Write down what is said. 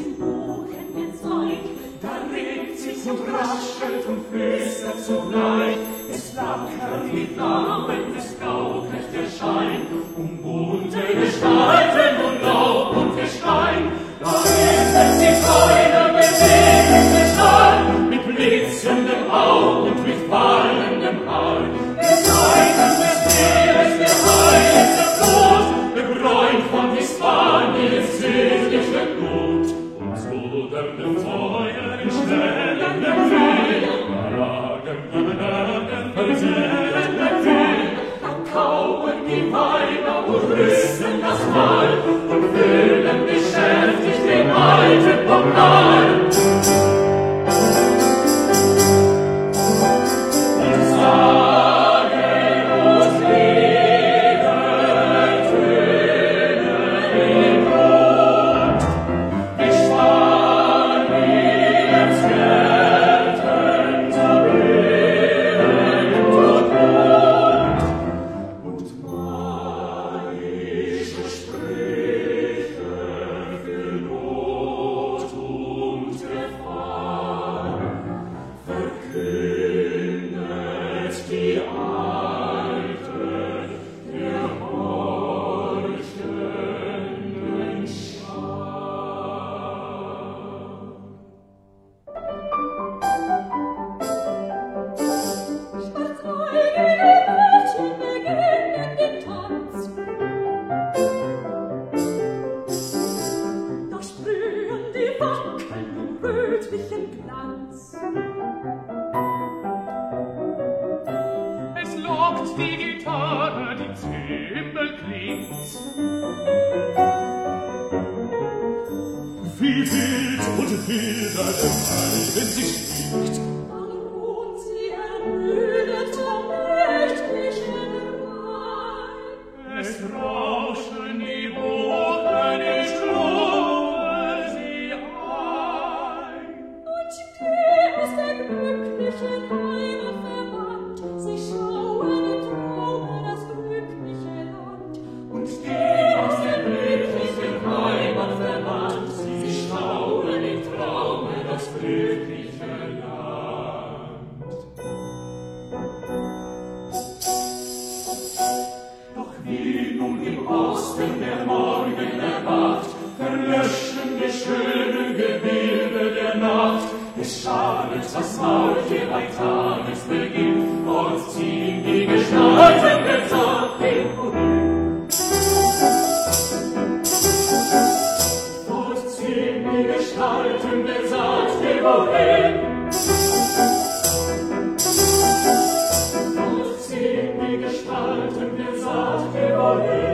im Buchen jetzt ein, da regt sich und raschelt und flüstert zugleich, es flackert die Namen Jesus. wackeln und hüllt Glanz. Es lockt die Gitarre, die Zimbel klingt. Wie wild und wilder der Wald, wenn sie schlägt, aus, wenn der Morgen erwacht, verlöschen die schönen Gebilde der Nacht. Es schadet das Maultier bei Tagesbeginn, und ziehen die Gestalten gezagt den Urin. Gestalten der Saat der Wohin. So ziehen die Gestalten der Saat der Wohin.